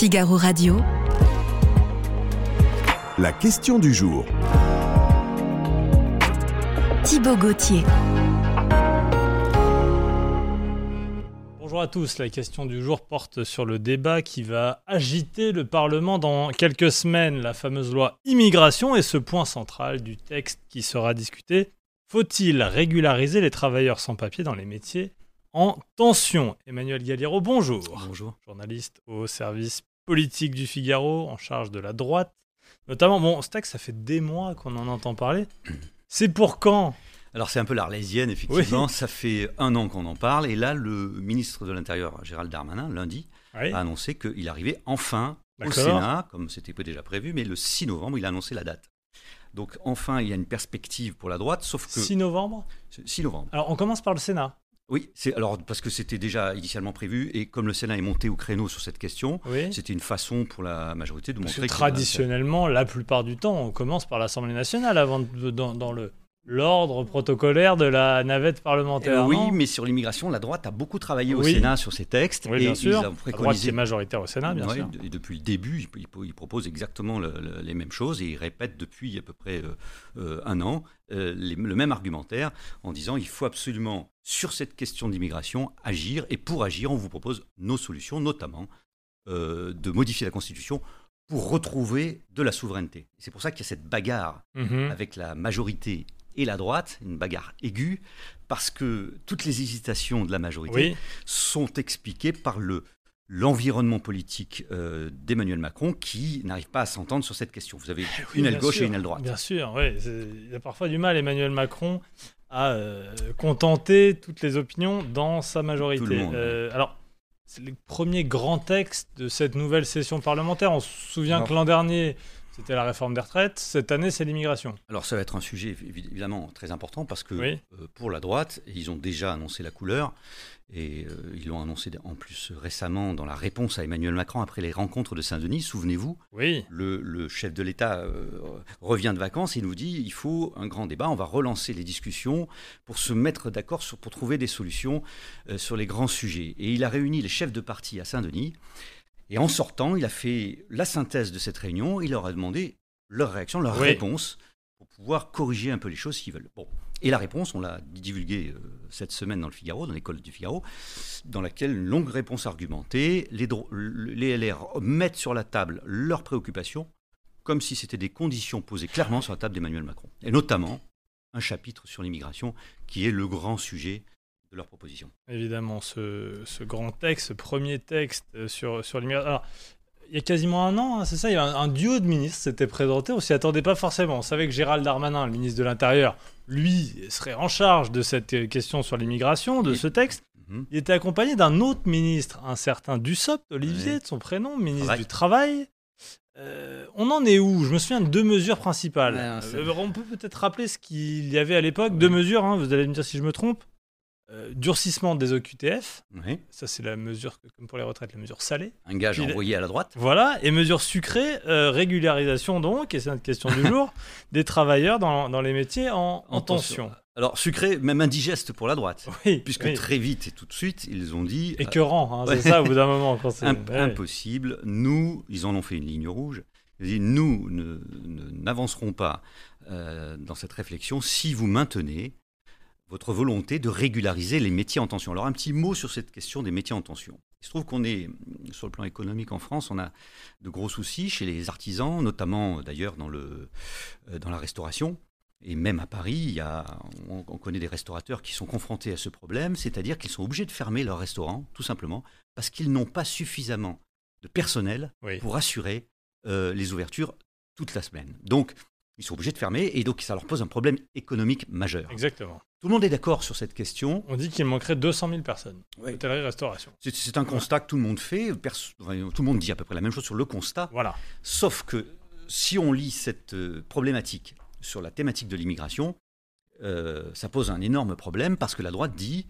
Figaro Radio. La question du jour. Thibaut Gauthier. Bonjour à tous, la question du jour porte sur le débat qui va agiter le Parlement dans quelques semaines, la fameuse loi immigration et ce point central du texte qui sera discuté. Faut-il régulariser les travailleurs sans papier dans les métiers? En tension Emmanuel Galliero, bonjour. Bonjour. Journaliste au service politique du Figaro, en charge de la droite. Notamment, bon, ce texte, ça fait des mois qu'on en entend parler. C'est pour quand? Alors c'est un peu l'arlésienne, effectivement. Ça fait un an qu'on en parle. Et là, le ministre de l'Intérieur, Gérald Darmanin, lundi, Oui. a annoncé qu'il arrivait enfin au. Sénat, comme c'était déjà prévu, mais le 6 novembre, il a annoncé la date. Donc enfin, il y a une perspective pour la droite, sauf que... 6 novembre? 6 novembre. Alors, on commence par le Sénat. Oui, c'est alors parce que c'était déjà initialement prévu, et comme le Sénat est monté au créneau sur cette question, Oui. c'était une façon pour la majorité de Parce que montrer... a- traditionnellement, la plupart du temps, on commence par l'Assemblée nationale avant de, dans, dans le l'ordre protocolaire de la navette Eh parlementaire. oui, non mais sur l'immigration, la droite a beaucoup travaillé au Oui. Sénat sur ces textes. Oui, et bien sûr. Ils ont La droite est majoritaire au Sénat, bien Ouais, sûr. Et depuis le début, il, il- il propose exactement le- le- les mêmes choses et il répète depuis à peu près euh, euh, un an euh, les- le même argumentaire en disant il faut absolument, sur cette question d'immigration, agir. Et pour agir, on vous propose nos solutions, notamment euh, de modifier la Constitution pour retrouver de la souveraineté. C'est pour ça qu'il y a cette bagarre Mhm. avec la majorité et la droite, une bagarre aiguë, parce que toutes les hésitations de la majorité Oui, sont expliquées par le l'environnement politique euh, d'Emmanuel Macron qui n'arrive pas à s'entendre sur cette question. Vous avez Oui, une aile gauche sûr. et une aile droite. Bien sûr, oui. Il a parfois du mal, Emmanuel Macron, à euh, contenter toutes les opinions dans sa majorité. Tout le monde, Euh, alors, c'est le premier grand texte de cette nouvelle session parlementaire. On se souvient Alors- que l'an dernier, c'était la réforme des retraites. Cette année, c'est l'immigration. Alors ça va être un sujet évi- évidemment très important parce que Oui. euh, pour la droite, ils ont déjà annoncé la couleur et euh, ils l'ont annoncé en plus récemment dans la réponse à Emmanuel Macron après les rencontres de Saint-Denis. Souvenez-vous, Oui, le, le chef de l'État euh, revient de vacances et il nous dit il faut un grand débat, on va relancer les discussions pour se mettre d'accord, pour trouver des solutions sur les grands sujets. Et il a réuni les chefs de parti à Saint-Denis et en sortant, il a fait la synthèse de cette réunion, il leur a demandé leur réaction, leur Oui. réponse pour pouvoir corriger un peu les choses s'ils veulent. Bon. Et la réponse, on l'a divulguée euh, cette semaine dans le Figaro, dans l'école du Figaro, dans laquelle une longue réponse argumentée, les, les LR mettent sur la table leurs préoccupations comme si c'était des conditions posées clairement sur la table d'Emmanuel Macron. Et notamment un chapitre sur l'immigration qui est le grand sujet de leur proposition. évidemment, ce, ce grand texte, ce premier texte euh, sur, sur l'immigration. Alors, il y a quasiment un an, hein, c'est ça, il y a un, un duo de ministres s'était présenté, on s'y attendait pas forcément. On savait que Gérald Darmanin, le ministre de l'Intérieur, lui, serait en charge de cette euh, question sur l'immigration, de ce texte. Mhm. Il était accompagné d'un autre ministre, un certain Dussopt, Olivier, de son prénom, ministre Travail. du Travail. Euh, on en est où? Je me souviens de deux mesures principales. Ouais, Euh, on peut peut-être rappeler ce qu'il y avait à l'époque. Deux mesures, hein, vous allez me dire si je me trompe. Euh, durcissement des OQTF, Oui. ça c'est la mesure, comme pour les retraites, la mesure salée. Un gage Puis- envoyé à la droite. Voilà, et mesure sucrée, euh, régularisation donc, et c'est notre question du jour, des travailleurs dans, dans les métiers en, en tension. Alors sucré, même indigeste pour la droite. Oui, Puisque oui. très vite et tout de suite, ils ont dit euh, écœurant, hein, c'est ça au bout d'un moment. Quand c'est- Imp- ouais. impossible. Nous, ils en ont fait une ligne rouge. Ils ont dit, nous n'avancerons pas euh, dans cette réflexion si vous maintenez votre volonté de régulariser les métiers en tension. Alors un petit mot sur cette question des métiers en tension. Il se trouve qu'on est, sur le plan économique en France, on a de gros soucis chez les artisans, notamment euh, d'ailleurs dans, le, euh, dans la restauration. Et même à Paris, il y a, on, on connaît des restaurateurs qui sont confrontés à ce problème, c'est-à-dire qu'ils sont obligés de fermer leur restaurant, tout simplement, parce qu'ils n'ont pas suffisamment de personnel Oui. pour assurer euh, les ouvertures toute la semaine. Donc, ils sont obligés de fermer et donc ça leur pose un problème économique majeur. Exactement. Tout le monde est d'accord sur cette question. On dit qu'il manquerait 200 000 personnes. Ouais. Hôtellerie-restauration. C'est- C'est un constat que tout le monde fait. Perso- tout le monde dit à peu près la même chose sur le constat. Voilà. Sauf que si on lit cette euh, problématique sur la thématique de l'immigration, euh, ça pose un énorme problème parce que la droite dit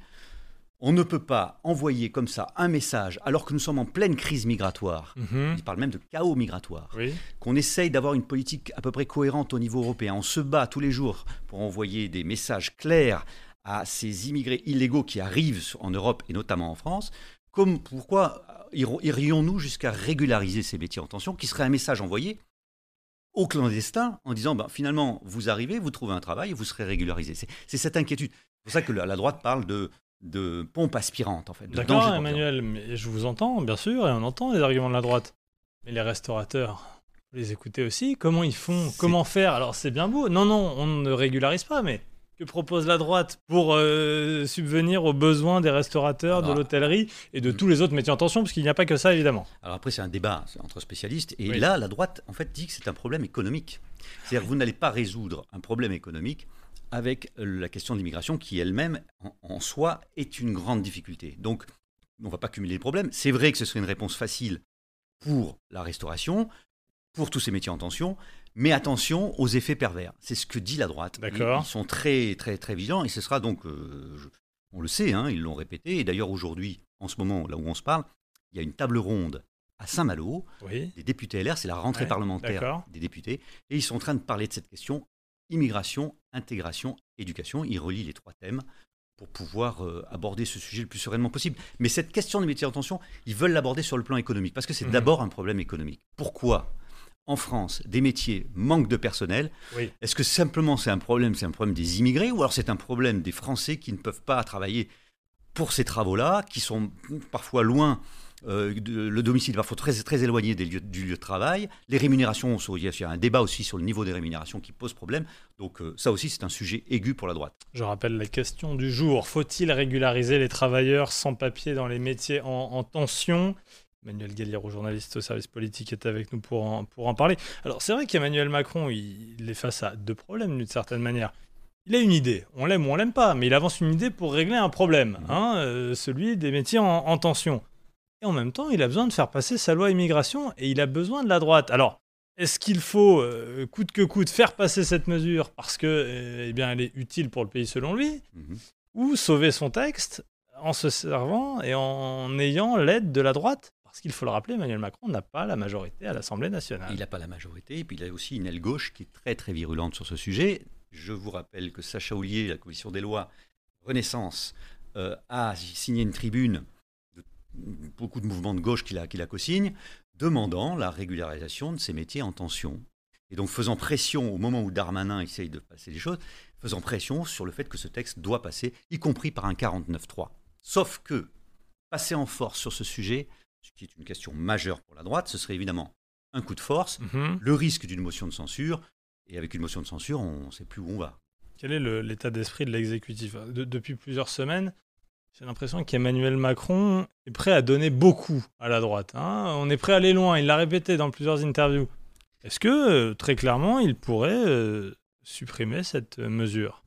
on ne peut pas envoyer comme ça un message alors que nous sommes en pleine crise migratoire. Mhm. Il parle même de chaos migratoire. Oui. qu'on essaye d'avoir une politique à peu près cohérente au niveau européen. On se bat tous les jours pour envoyer des messages clairs à ces immigrés illégaux qui arrivent en Europe et notamment en France. comme, pourquoi irions-nous jusqu'à régulariser ces métiers en tension, qui serait un message envoyé aux clandestins en disant ben, finalement, vous arrivez, vous trouvez un travail, vous serez régularisé. C'est cette inquiétude. C'est pour ça que la, droite parle de, de pompe aspirante, en fait. D'accord, Emmanuel, mais je vous entends, bien sûr, et on entend les arguments de la droite. Mais les restaurateurs, vous les écoutez aussi Comment ils font Comment faire? Alors c'est bien beau. Non, non, on ne régularise pas, mais que propose la droite pour euh, subvenir aux besoins des restaurateurs, de l'hôtellerie et de mm. tous les autres métiers en tension, parce qu'il n'y a pas que ça, évidemment. Alors après, c'est un débat entre spécialistes. Et là, la droite, en fait, dit que c'est un problème économique. C'est-à-dire que vous n'allez pas résoudre un problème économique avec la question de l'immigration, qui elle-même, en, soi, est une grande difficulté. Donc, on ne va pas cumuler les problèmes. C'est vrai que ce serait une réponse facile pour la restauration, pour tous ces métiers en tension, mais attention aux effets pervers. C'est ce que dit la droite. Ils, sont très, très, très vigilants et ce sera donc, euh, on le sait, hein, ils l'ont répété. Et d'ailleurs, aujourd'hui, en ce moment, là où on se parle, il y a une table ronde à Saint-Malo des députés LR. C'est la rentrée parlementaire des députés. Et ils sont en train de parler de cette question immigration, intégration, éducation. Ils relient les trois thèmes pour pouvoir euh, aborder ce sujet le plus sereinement possible. Mais cette question des métiers en tension, ils veulent l'aborder sur le plan économique, parce que c'est mmh. d'abord un problème économique. Pourquoi en France, des métiers manquent de personnel? Est-ce que simplement c'est un problème, c'est un problème des immigrés, ou alors c'est un problème des Français qui ne peuvent pas travailler pour ces travaux-là, qui sont parfois loin euh, le domicile parfois très, très éloigné des lieux, du lieu de travail. Les rémunérations, il y a un débat aussi sur le niveau des rémunérations qui pose problème. Donc euh, ça aussi, c'est un sujet aigu pour la droite. Je rappelle la question du jour. Faut-il régulariser les travailleurs sans papier dans les métiers en tension? Emmanuel Galliero, journaliste au service politique, est avec nous pour en, pour en parler. Alors c'est vrai qu'Emmanuel Macron, il, est face à deux problèmes d'une certaine manière. Il a une idée, on l'aime ou on l'aime pas, mais il avance une idée pour régler un problème, mmh. hein, euh, celui des métiers en, tension. Et en même temps, il a besoin de faire passer sa loi immigration et il a besoin de la droite. Alors, est-ce qu'il faut, euh, coûte que coûte, faire passer cette mesure parce que, euh, eh bien, elle est utile pour le pays selon lui, mmh. ou sauver son texte en se servant et en ayant l'aide de la droite? Parce qu'il faut le rappeler, Emmanuel Macron n'a pas la majorité à l'Assemblée nationale. Il n'a pas la majorité, et puis il a aussi une aile gauche qui est très très virulente sur ce sujet. Je vous rappelle que Sacha Oulier, la commission des lois Renaissance, euh, a signé une tribune, beaucoup de mouvements de gauche qui la, qui la co-signent, demandant la régularisation de ces métiers en tension. Et donc faisant pression au moment où Darmanin essaye de passer les choses, faisant pression sur le fait que ce texte doit passer, y compris par un 49-3. Sauf que passer en force sur ce sujet, ce qui est une question majeure pour la droite, ce serait évidemment un coup de force, mhm. le risque d'une motion de censure, et avec une motion de censure, on ne sait plus où on va. Quel est l'état d'esprit de l'exécutif? Depuis plusieurs semaines, j'ai l'impression qu'Emmanuel Macron est prêt à donner beaucoup à la droite. Hein. on est prêt à aller loin, il l'a répété dans plusieurs interviews. Est-ce que, euh, très clairement, il pourrait euh, supprimer cette mesure?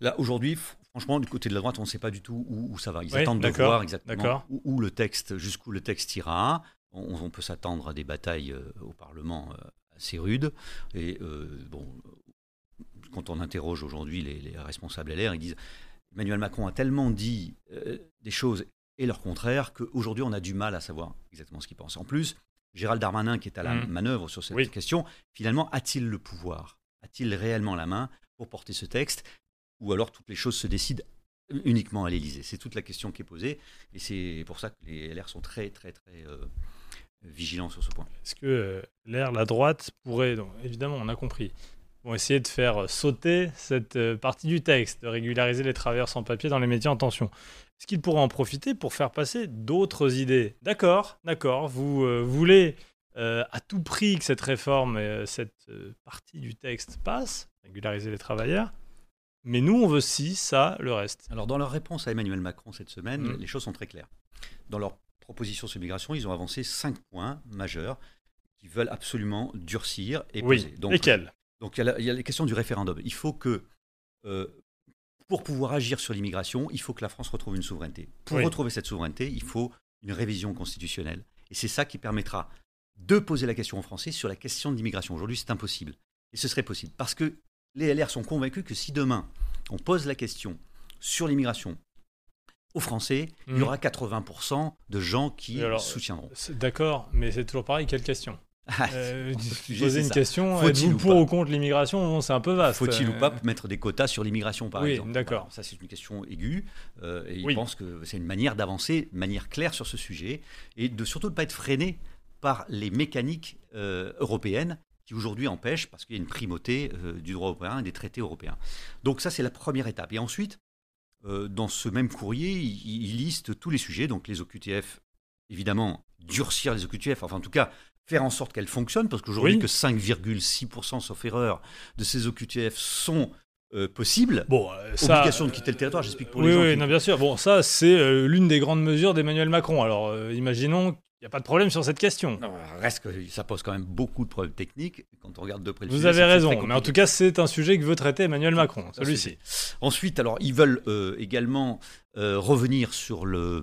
Là, aujourd'hui, Franchement, du côté de la droite, on ne sait pas du tout où, ça va. Ils attendent de voir exactement où, le texte, jusqu'où le texte ira. On, peut s'attendre à des batailles euh, au Parlement euh, assez rudes. Et euh, bon, quand on interroge aujourd'hui les, responsables LR, ils disent Emmanuel Macron a tellement dit des choses et leur contraire qu'aujourd'hui on a du mal à savoir exactement ce qu'il pense. En plus, Gérald Darmanin, qui est à la mmh. manœuvre sur cette question, finalement, a-t-il le pouvoir? A-t-il réellement la main pour porter ce texte? Ou alors toutes les choses se décident uniquement à l'Élysée? C'est toute la question qui est posée, et c'est pour ça que les LR sont très, très, très euh, vigilants sur ce point. Est-ce que euh, l'air, la droite pourrait, donc, évidemment, on a compris, vont essayer de faire sauter cette euh, partie du texte, de régulariser les travailleurs sans papier dans les métiers en tension. Est-ce qu'ils pourraient en profiter pour faire passer d'autres idées? D'accord, d'accord, vous voulez à tout prix que cette réforme, cette partie du texte passe, régulariser les travailleurs, mais nous, on veut si, ça, le reste. Alors, dans leur réponse à Emmanuel Macron cette semaine, mm. les choses sont très claires. Dans leur proposition sur l'immigration, ils ont avancé cinq points majeurs qu'ils veulent absolument durcir et oui. poser. Donc, Lesquels? Donc, il y, a la, question du référendum. Il faut que, euh, pour pouvoir agir sur l'immigration, il faut que la France retrouve une souveraineté. Pour retrouver cette souveraineté, il faut une révision constitutionnelle. Et c'est ça qui permettra de poser la question aux Français sur la question de l'immigration. Aujourd'hui, c'est impossible. Et ce serait possible. Parce que les LR sont convaincus que si demain on pose la question sur l'immigration aux Français, il y aura 80% de gens qui soutiendront. D'accord, mais c'est toujours pareil, quelle question? Euh, sujet, poser une ça. question, Faut-il êtes-vous ou pour ou contre l'immigration C'est un peu vaste. Faut-il ou Euh, pas mettre des quotas sur l'immigration, par Oui, exemple d'accord. Ça, c'est une question aiguë. euh, et Oui. il pense que c'est une manière d'avancer, une manière claire sur ce sujet, et de surtout ne pas être freiné par les mécaniques euh, européennes qui aujourd'hui empêchent, parce qu'il y a une primauté euh, du droit européen et des traités européens. Donc ça, c'est la première étape. Et ensuite, euh, dans ce même courrier, il, il liste tous les sujets, donc les OQTF, évidemment, durcir les OQTF, enfin en tout cas, faire en sorte qu'elles fonctionnent, parce qu'aujourd'hui, Oui. que 5,6%, sauf erreur, de ces OQTF sont euh, possibles. Bon, euh, ça. Obligation de quitter le territoire, j'explique pour oui, les gens oui, qui- non, bien sûr. Bon, ça, c'est euh, l'une des grandes mesures d'Emmanuel Macron. Alors, euh, imaginons qu'il n'y a pas de problème sur cette question. Non, reste que ça pose quand même beaucoup de problèmes techniques. Quand on regarde de près le Vous sujet, avez raison, mais en tout cas, c'est un sujet que veut traiter Emmanuel Macron, celui-ci. Ensuite, alors, ils veulent euh, également euh, revenir sur le,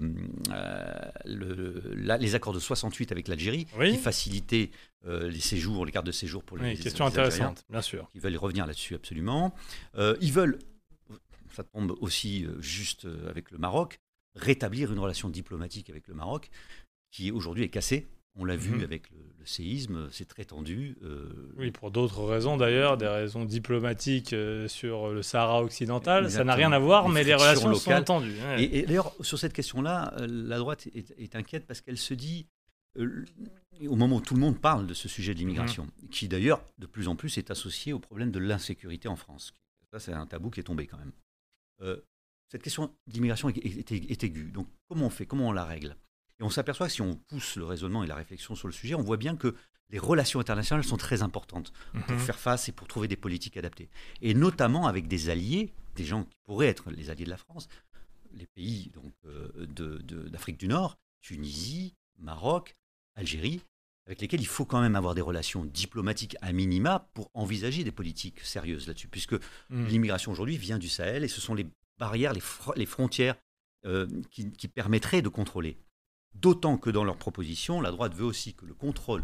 euh, le- la- les accords de 68 avec l'Algérie, Oui. qui facilitaient les séjours, les cartes de séjour pour les Oui, question les intéressante, bien sûr. Ils veulent y revenir là-dessus absolument. Ils veulent, ça tombe aussi juste avec le Maroc, rétablir une relation diplomatique avec le Maroc qui aujourd'hui est cassée. On l'a vu Mhm. avec le, le séisme, c'est très tendu. euh, Oui, pour d'autres raisons d'ailleurs, des raisons diplomatiques euh, sur le Sahara occidental. Ça n'a rien à voir, mais les relations sont tendues. ouais. Et, et d'ailleurs, sur cette question-là, euh, la droite est, est inquiète parce qu'elle se dit, euh, au moment où tout le monde parle de ce sujet de l'immigration, Mhm. qui d'ailleurs de plus en plus est associé au problème de l'insécurité en France. Ça, c'est un tabou qui est tombé quand même. Cette question d'immigration est, est- est- est aiguë. Donc, comment on fait? Comment on la règle? Et on s'aperçoit que si on pousse le raisonnement et la réflexion sur le sujet, on voit bien que les relations internationales sont très importantes pour Mhm. faire face et pour trouver des politiques adaptées. Et notamment avec des alliés, des gens qui pourraient être les alliés de la France, les pays donc, euh, d'Afrique du Nord, Tunisie, Maroc, Algérie, avec lesquels il faut quand même avoir des relations diplomatiques à minima pour envisager des politiques sérieuses là-dessus, puisque Mhm. l'immigration aujourd'hui vient du Sahel et ce sont les barrières, les, fr- les frontières euh, qui, qui permettraient de contrôler. D'autant que dans leurs propositions, la droite veut aussi que le contrôle,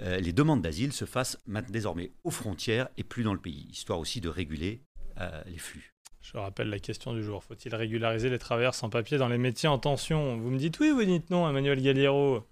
euh, les demandes d'asile se fassent désormais aux frontières et plus dans le pays, histoire aussi de réguler euh, les flux. Je rappelle la question du jour. Faut-il régulariser les travailleurs sans papier dans les métiers en tension? Vous me dites oui, vous dites non, Emmanuel Galliero.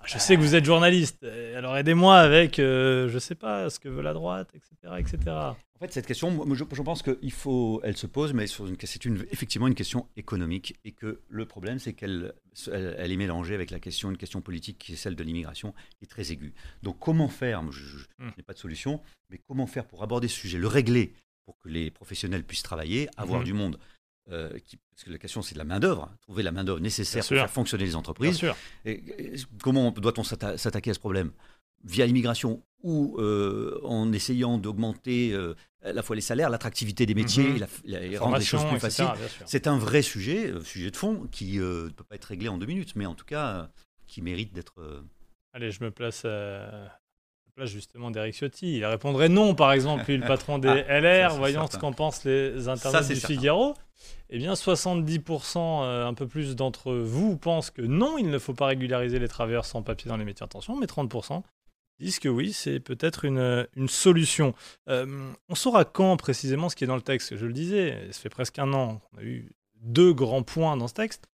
Ah, Je sais que vous êtes journaliste. Euh, Alors aidez-moi avec, euh, je sais pas, ce que veut la droite, etc., etc. En fait, cette question, je, je pense qu'il faut, elle se pose, mais c'est une, effectivement une question économique et que le problème, c'est qu'elle elle, elle est mélangée avec la question, une question politique qui est celle de l'immigration, qui est très aiguë. Donc, comment faire Moi, Je, je- je Hmm. n'ai pas de solution, mais comment faire pour aborder ce sujet, le régler pour que les professionnels puissent travailler, avoir Mhm. du monde euh, qui- parce que la question, c'est de la main-d'œuvre, hein, trouver la main-d'œuvre nécessaire Bien pour sûr. faire fonctionner les Bien entreprises. sûr. Et, et comment doit-on s'atta- s'attaquer à ce problème? Via l'immigration ou euh, en essayant d'augmenter euh, à la fois les salaires, l'attractivité des métiers et, la- la- et rendre les choses plus faciles. C'est un vrai sujet, euh, sujet de fond, qui euh, ne peut pas être réglé en deux minutes, mais en tout cas, qui mérite d'être... Allez, je me place à la place justement d'Eric Ciotti. Il répondrait non, par exemple, lui, le patron des Ah, LR, ça, c'est voyons certain. ce qu'en pensent les internautes du certain. Figaro. Eh bien, 70%, euh, un peu plus d'entre vous, pensent que non, il ne faut pas régulariser les travailleurs sans papier dans les métiers en tension, mais 30% disent que oui, c'est peut-être une, une solution. Euh, on saura quand précisément ce qui est dans le texte. Je le disais, ça fait presque un an qu'on a eu deux grands points dans ce texte.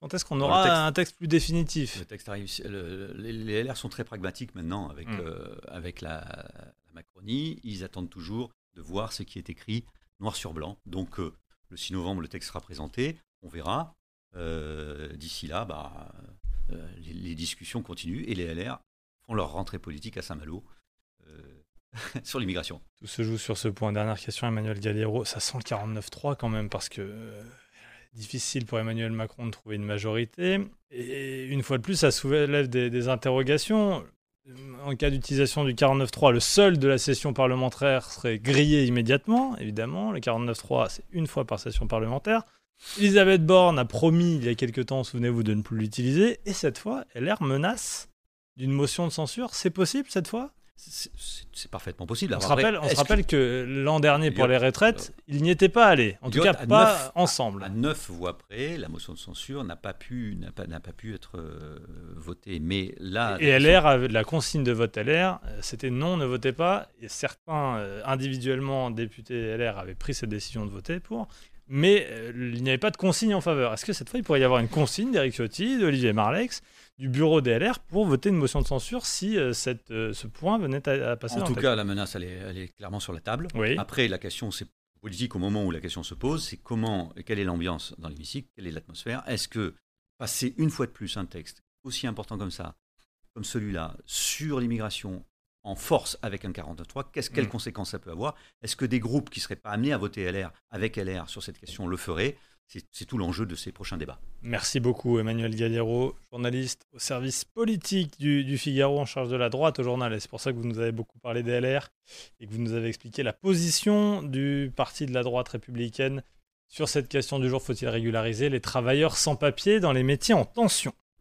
Quand est-ce qu'on aura texte. un texte plus définitif? Le texte arrive. le- les, LR sont très pragmatiques maintenant avec, Mm. euh, avec la, la Macronie. Ils attendent toujours de voir ce qui est écrit noir sur blanc. Donc, euh, le 6 novembre, le texte sera présenté. On verra. D'ici là, bah, les, les discussions continuent et les LR font leur rentrée politique à Saint-Malo euh, sur l'immigration. Tout se joue sur ce point. Dernière question, Emmanuel Galliero. Ça sent le 49-3 quand même, parce que euh, difficile pour Emmanuel Macron de trouver une majorité. Et une fois de plus, ça soulève des, interrogations. En cas d'utilisation du 49-3, le seul de la session parlementaire serait grillé immédiatement, évidemment. Le 49-3, c'est une fois par session parlementaire. Elisabeth Borne a promis il y a quelque temps, souvenez-vous, de ne plus l'utiliser. Et cette fois, LR menace d'une motion de censure. C'est possible cette fois? C'est- parfaitement possible. on se après, rappelle, on se que- rappelle que l'an dernier, pour les retraites, il n'y était pas allé. En tout cas, pas neuf- ensemble. À neuf voix près, la motion de censure n'a pas pu, pas, pas pu être euh, votée. Mais là, Et LR, avait la consigne de vote LR, euh, c'était non, ne votez pas. Et certains, euh, individuellement, députés LR avaient pris cette décision de voter pour. Mais euh, il n'y avait pas de consigne en faveur. Est-ce que cette fois, il pourrait y avoir une consigne d'Éric Ciotti, d'Olivier Marlex, du bureau des LR pour voter une motion de censure si euh, cette, euh, ce point venait à, passer. En tout cas, la menace, elle est, elle est, clairement sur la table. Oui. Après, la question, c'est politique au moment où la question se pose, c'est comment, quelle est l'ambiance dans l'hémicycle, quelle est l'atmosphère. Est-ce que passer une fois de plus un texte aussi important comme ça, comme celui-là, sur l'immigration en force avec un 43, qu'est-ce, quelles mm. conséquences ça peut avoir? Est-ce que des groupes qui ne seraient pas amenés à voter LR avec LR sur cette question le feraient? C'est tout l'enjeu de ces prochains débats. Merci beaucoup Emmanuel Galliero, journaliste au service politique du, Figaro en charge de la droite au journal. Et c'est pour ça que vous nous avez beaucoup parlé des LR et que vous nous avez expliqué la position du parti de la droite républicaine sur cette question du jour. Faut-il régulariser les travailleurs sans papier dans les métiers en tension?